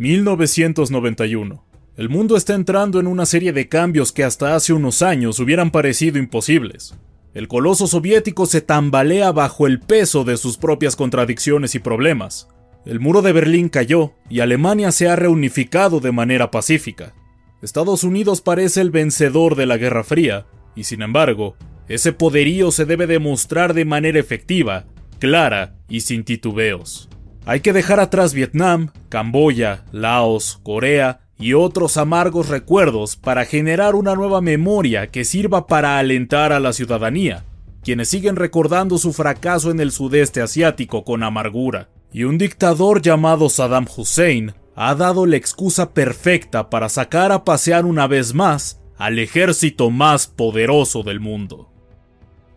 1991. El mundo está entrando en una serie de cambios que hasta hace unos años hubieran parecido imposibles. El coloso soviético se tambalea bajo el peso de sus propias contradicciones y problemas. El muro de Berlín cayó y Alemania se ha reunificado de manera pacífica. Estados Unidos parece el vencedor de la Guerra Fría, y sin embargo, ese poderío se debe demostrar de manera efectiva, clara y sin titubeos. Hay que dejar atrás Vietnam, Camboya, Laos, Corea y otros amargos recuerdos para generar una nueva memoria que sirva para alentar a la ciudadanía, quienes siguen recordando su fracaso en el sudeste asiático con amargura. Y un dictador llamado Saddam Hussein ha dado la excusa perfecta para sacar a pasear una vez más al ejército más poderoso del mundo.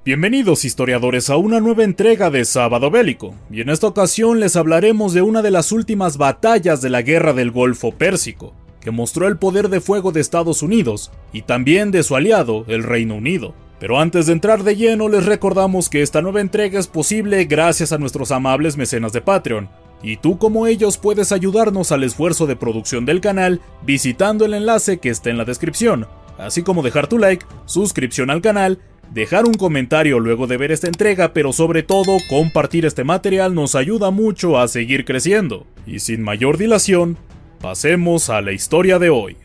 Bienvenidos historiadores a una nueva entrega de Sábado Bélico, y en esta ocasión les hablaremos de una de las últimas batallas de la Guerra del Golfo Pérsico, que mostró el poder de fuego de Estados Unidos y también de su aliado, el Reino Unido. Pero antes de entrar de lleno les recordamos que esta nueva entrega es posible gracias a nuestros amables mecenas de Patreon, y tú como ellos puedes ayudarnos al esfuerzo de producción del canal visitando el enlace que está en la descripción, así como dejar tu like, suscripción al canal dejar un comentario luego de ver esta entrega, pero sobre todo compartir este material nos ayuda mucho a seguir creciendo. Y sin mayor dilación, pasemos a la historia de hoy.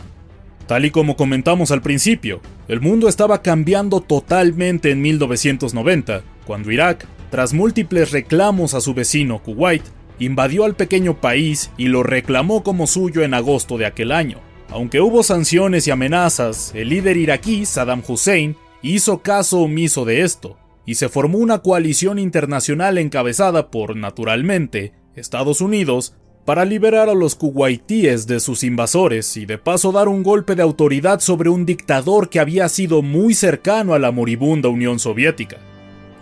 Tal y como comentamos al principio, el mundo estaba cambiando totalmente en 1990, cuando Irak, tras múltiples reclamos a su vecino Kuwait, invadió al pequeño país y lo reclamó como suyo en agosto de aquel año. Aunque hubo sanciones y amenazas, el líder iraquí Saddam Hussein hizo caso omiso de esto, y se formó una coalición internacional encabezada por, naturalmente, Estados Unidos, para liberar a los kuwaitíes de sus invasores y de paso dar un golpe de autoridad sobre un dictador que había sido muy cercano a la moribunda Unión Soviética.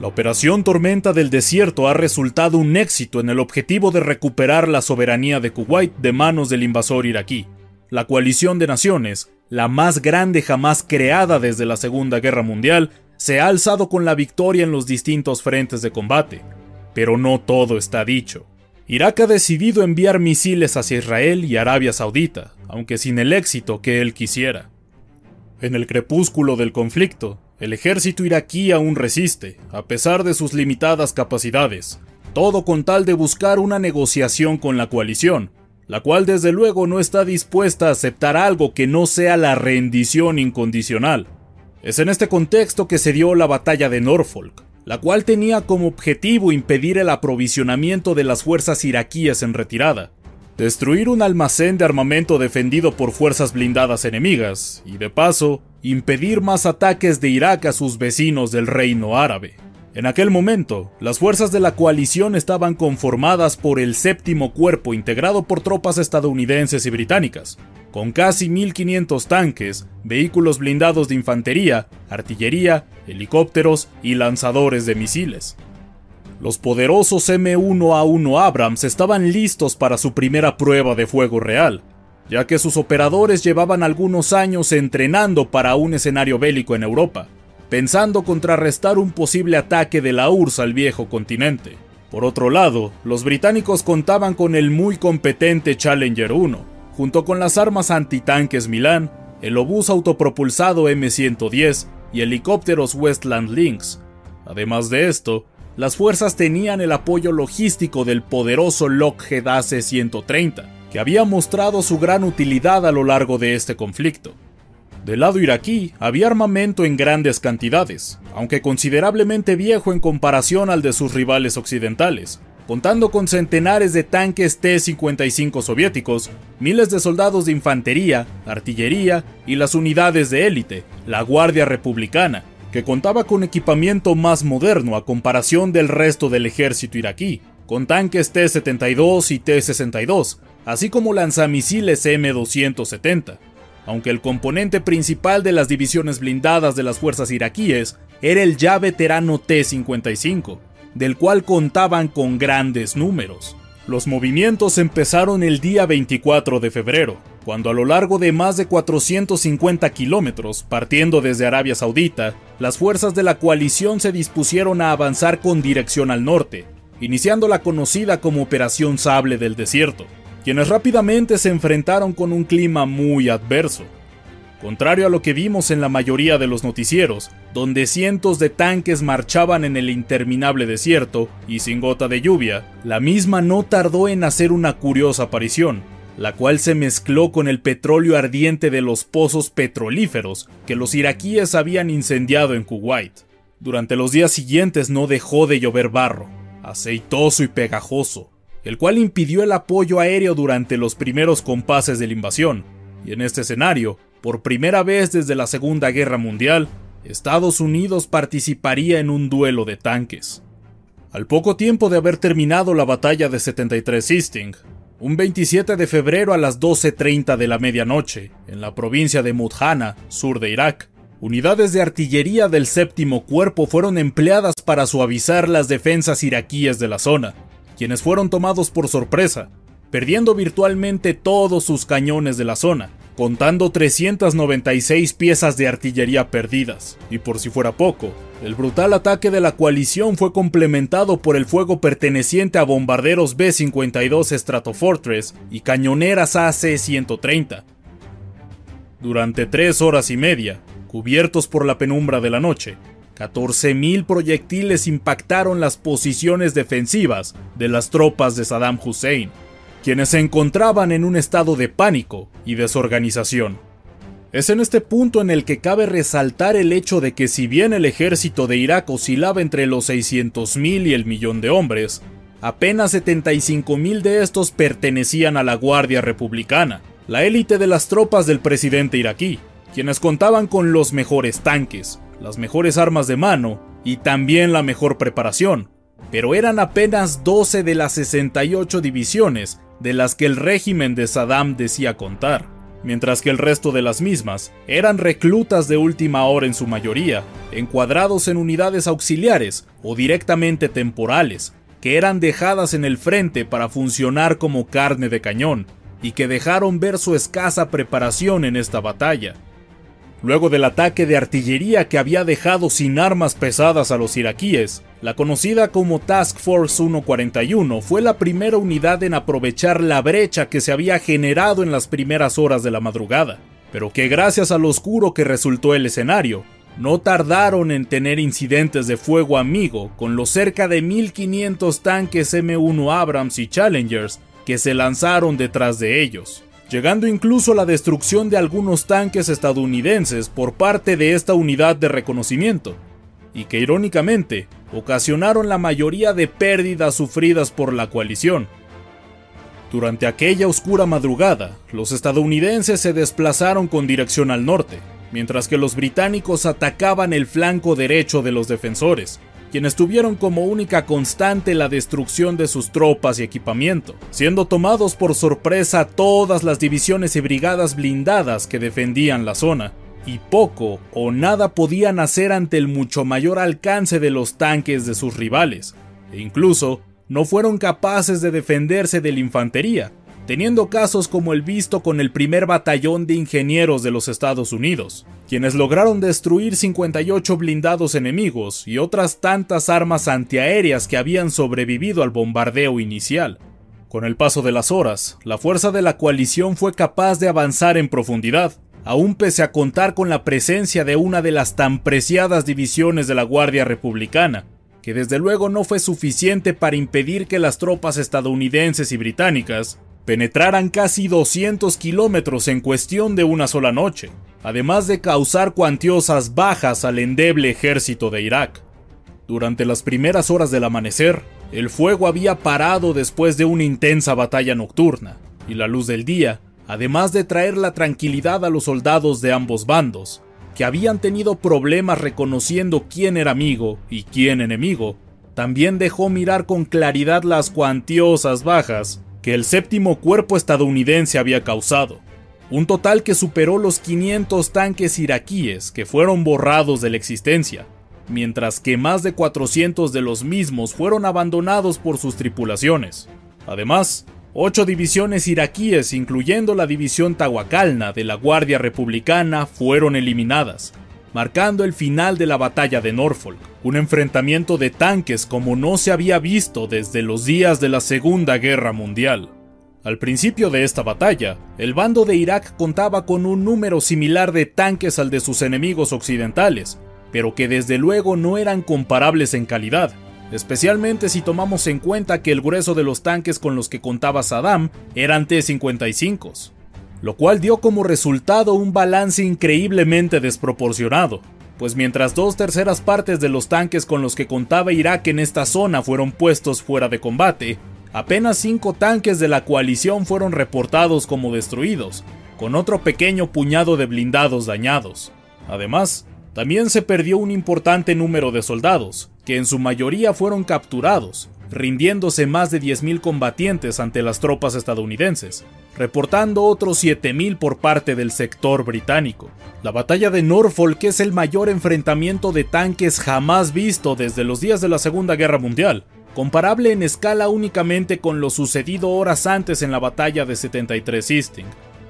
La operación Tormenta del Desierto ha resultado un éxito en el objetivo de recuperar la soberanía de Kuwait de manos del invasor iraquí. La coalición de naciones la más grande jamás creada desde la Segunda Guerra Mundial, se ha alzado con la victoria en los distintos frentes de combate. Pero no todo está dicho. Irak ha decidido enviar misiles hacia Israel y Arabia Saudita, aunque sin el éxito que él quisiera. En el crepúsculo del conflicto, el ejército iraquí aún resiste, a pesar de sus limitadas capacidades, todo con tal de buscar una negociación con la coalición, la cual desde luego no está dispuesta a aceptar algo que no sea la rendición incondicional. Es en este contexto que se dio la batalla de Norfolk, la cual tenía como objetivo impedir el aprovisionamiento de las fuerzas iraquíes en retirada, destruir un almacén de armamento defendido por fuerzas blindadas enemigas, y de paso, impedir más ataques de Irak a sus vecinos del reino árabe. En aquel momento, las fuerzas de la coalición estaban conformadas por el séptimo cuerpo integrado por tropas estadounidenses y británicas, con casi 1.500 tanques, vehículos blindados de infantería, artillería, helicópteros y lanzadores de misiles. Los poderosos M1A1 Abrams estaban listos para su primera prueba de fuego real, ya que sus operadores llevaban algunos años entrenando para un escenario bélico en Europa pensando contrarrestar un posible ataque de la URSS al viejo continente. Por otro lado, los británicos contaban con el muy competente Challenger 1, junto con las armas antitanques Milan, el obús autopropulsado M110 y helicópteros Westland Lynx. Además de esto, las fuerzas tenían el apoyo logístico del poderoso Lockheed AC-130, que había mostrado su gran utilidad a lo largo de este conflicto. Del lado iraquí había armamento en grandes cantidades, aunque considerablemente viejo en comparación al de sus rivales occidentales, contando con centenares de tanques T-55 soviéticos, miles de soldados de infantería, artillería y las unidades de élite, la Guardia Republicana, que contaba con equipamiento más moderno a comparación del resto del ejército iraquí, con tanques T-72 y T-62, así como lanzamisiles M270, aunque el componente principal de las divisiones blindadas de las fuerzas iraquíes era el ya veterano T-55, del cual contaban con grandes números. Los movimientos empezaron el día 24 de febrero, cuando a lo largo de más de 450 kilómetros, partiendo desde Arabia Saudita, las fuerzas de la coalición se dispusieron a avanzar con dirección al norte, iniciando la conocida como Operación Sable del Desierto, quienes rápidamente se enfrentaron con un clima muy adverso. Contrario a lo que vimos en la mayoría de los noticieros, donde cientos de tanques marchaban en el interminable desierto y sin gota de lluvia, la misma no tardó en hacer una curiosa aparición, la cual se mezcló con el petróleo ardiente de los pozos petrolíferos que los iraquíes habían incendiado en Kuwait. Durante los días siguientes no dejó de llover barro, aceitoso y pegajoso, el cual impidió el apoyo aéreo durante los primeros compases de la invasión, y en este escenario, por primera vez desde la Segunda Guerra Mundial, Estados Unidos participaría en un duelo de tanques. Al poco tiempo de haber terminado la batalla de 73 Easting, un 27 de febrero a las 12.30 de la medianoche, en la provincia de Mudhana, sur de Irak, unidades de artillería del séptimo cuerpo fueron empleadas para suavizar las defensas iraquíes de la zona, quienes fueron tomados por sorpresa, perdiendo virtualmente todos sus cañones de la zona, contando 396 piezas de artillería perdidas. Y por si fuera poco, el brutal ataque de la coalición fue complementado por el fuego perteneciente a bombarderos B-52 Stratofortress y cañoneras AC-130. Durante tres horas y media, cubiertos por la penumbra de la noche, 14.000 proyectiles impactaron las posiciones defensivas de las tropas de Saddam Hussein quienes se encontraban en un estado de pánico y desorganización. Es en este punto en el que cabe resaltar el hecho de que si bien el ejército de Irak oscilaba entre los 600.000 y el millón de hombres, apenas 75.000 de estos pertenecían a la Guardia Republicana, la élite de las tropas del presidente iraquí, quienes contaban con los mejores tanques, las mejores armas de mano y también la mejor preparación, pero eran apenas 12 de las 68 divisiones de las que el régimen de Saddam decía contar, mientras que el resto de las mismas eran reclutas de última hora en su mayoría, encuadrados en unidades auxiliares o directamente temporales, que eran dejadas en el frente para funcionar como carne de cañón, y que dejaron ver su escasa preparación en esta batalla. Luego del ataque de artillería que había dejado sin armas pesadas a los iraquíes, la conocida como Task Force 141 fue la primera unidad en aprovechar la brecha que se había generado en las primeras horas de la madrugada, pero que gracias al oscuro que resultó el escenario, no tardaron en tener incidentes de fuego amigo con los cerca de 1500 tanques M1 Abrams y Challengers que se lanzaron detrás de ellos, llegando incluso a la destrucción de algunos tanques estadounidenses por parte de esta unidad de reconocimiento, y que irónicamente ocasionaron la mayoría de pérdidas sufridas por la coalición. Durante aquella oscura madrugada, los estadounidenses se desplazaron con dirección al norte, mientras que los británicos atacaban el flanco derecho de los defensores, quienes tuvieron como única constante la destrucción de sus tropas y equipamiento, siendo tomados por sorpresa todas las divisiones y brigadas blindadas que defendían la zona, y poco o nada podían hacer ante el mucho mayor alcance de los tanques de sus rivales, e incluso no fueron capaces de defenderse de la infantería, teniendo casos como el visto con el primer batallón de ingenieros de los Estados Unidos, quienes lograron destruir 58 blindados enemigos y otras tantas armas antiaéreas que habían sobrevivido al bombardeo inicial. Con el paso de las horas, la fuerza de la coalición fue capaz de avanzar en profundidad, aún pese a contar con la presencia de una de las tan preciadas divisiones de la Guardia Republicana, que desde luego no fue suficiente para impedir que las tropas estadounidenses y británicas penetraran casi 200 kilómetros en cuestión de una sola noche, además de causar cuantiosas bajas al endeble ejército de Irak. Durante las primeras horas del amanecer, el fuego había parado después de una intensa batalla nocturna, y la luz del día además de traer la tranquilidad a los soldados de ambos bandos, que habían tenido problemas reconociendo quién era amigo y quién enemigo, también dejó mirar con claridad las cuantiosas bajas que el séptimo cuerpo estadounidense había causado, un total que superó los 500 tanques iraquíes que fueron borrados de la existencia, mientras que más de 400 de los mismos fueron abandonados por sus tripulaciones. Además, ocho divisiones iraquíes, incluyendo la división Tahuacalna de la Guardia Republicana, fueron eliminadas, marcando el final de la batalla de Norfolk, un enfrentamiento de tanques como no se había visto desde los días de la Segunda Guerra Mundial. Al principio de esta batalla, el bando de Irak contaba con un número similar de tanques al de sus enemigos occidentales, pero que desde luego no eran comparables en calidad, especialmente si tomamos en cuenta que el grueso de los tanques con los que contaba Saddam eran T-55, lo cual dio como resultado un balance increíblemente desproporcionado, pues mientras dos terceras partes de los tanques con los que contaba Irak en esta zona fueron puestos fuera de combate, apenas cinco tanques de la coalición fueron reportados como destruidos, con otro pequeño puñado de blindados dañados. Además, también se perdió un importante número de soldados, que en su mayoría fueron capturados, rindiéndose más de 10.000 combatientes ante las tropas estadounidenses, reportando otros 7.000 por parte del sector británico. La batalla de Norfolk es el mayor enfrentamiento de tanques jamás visto desde los días de la Segunda Guerra Mundial, comparable en escala únicamente con lo sucedido horas antes en la batalla de 73 Easting,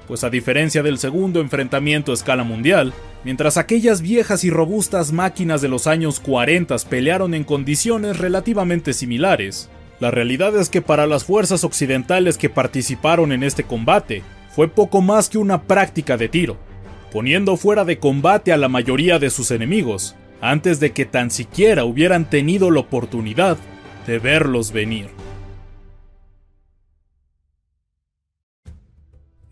pues a diferencia del segundo enfrentamiento a escala mundial, mientras aquellas viejas y robustas máquinas de los años 40 pelearon en condiciones relativamente similares, la realidad es que para las fuerzas occidentales que participaron en este combate, fue poco más que una práctica de tiro, poniendo fuera de combate a la mayoría de sus enemigos, antes de que tan siquiera hubieran tenido la oportunidad de verlos venir.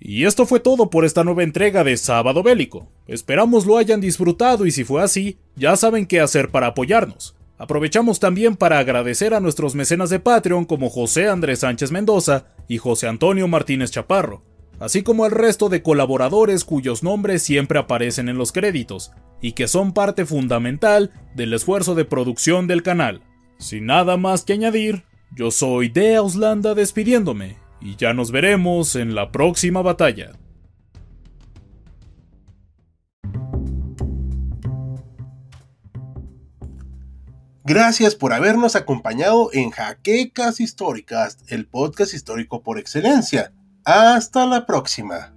Y esto fue todo por esta nueva entrega de Sábado Bélico. Esperamos lo hayan disfrutado y si fue así, ya saben qué hacer para apoyarnos. Aprovechamos también para agradecer a nuestros mecenas de Patreon como José Andrés Sánchez Mendoza y José Antonio Martínez Chaparro, así como al resto de colaboradores cuyos nombres siempre aparecen en los créditos, y que son parte fundamental del esfuerzo de producción del canal. Sin nada más que añadir, yo soy de Auslanda despidiéndome, y ya nos veremos en la próxima batalla. Gracias por habernos acompañado en Jaquecas Históricas, el podcast histórico por excelencia. Hasta la próxima.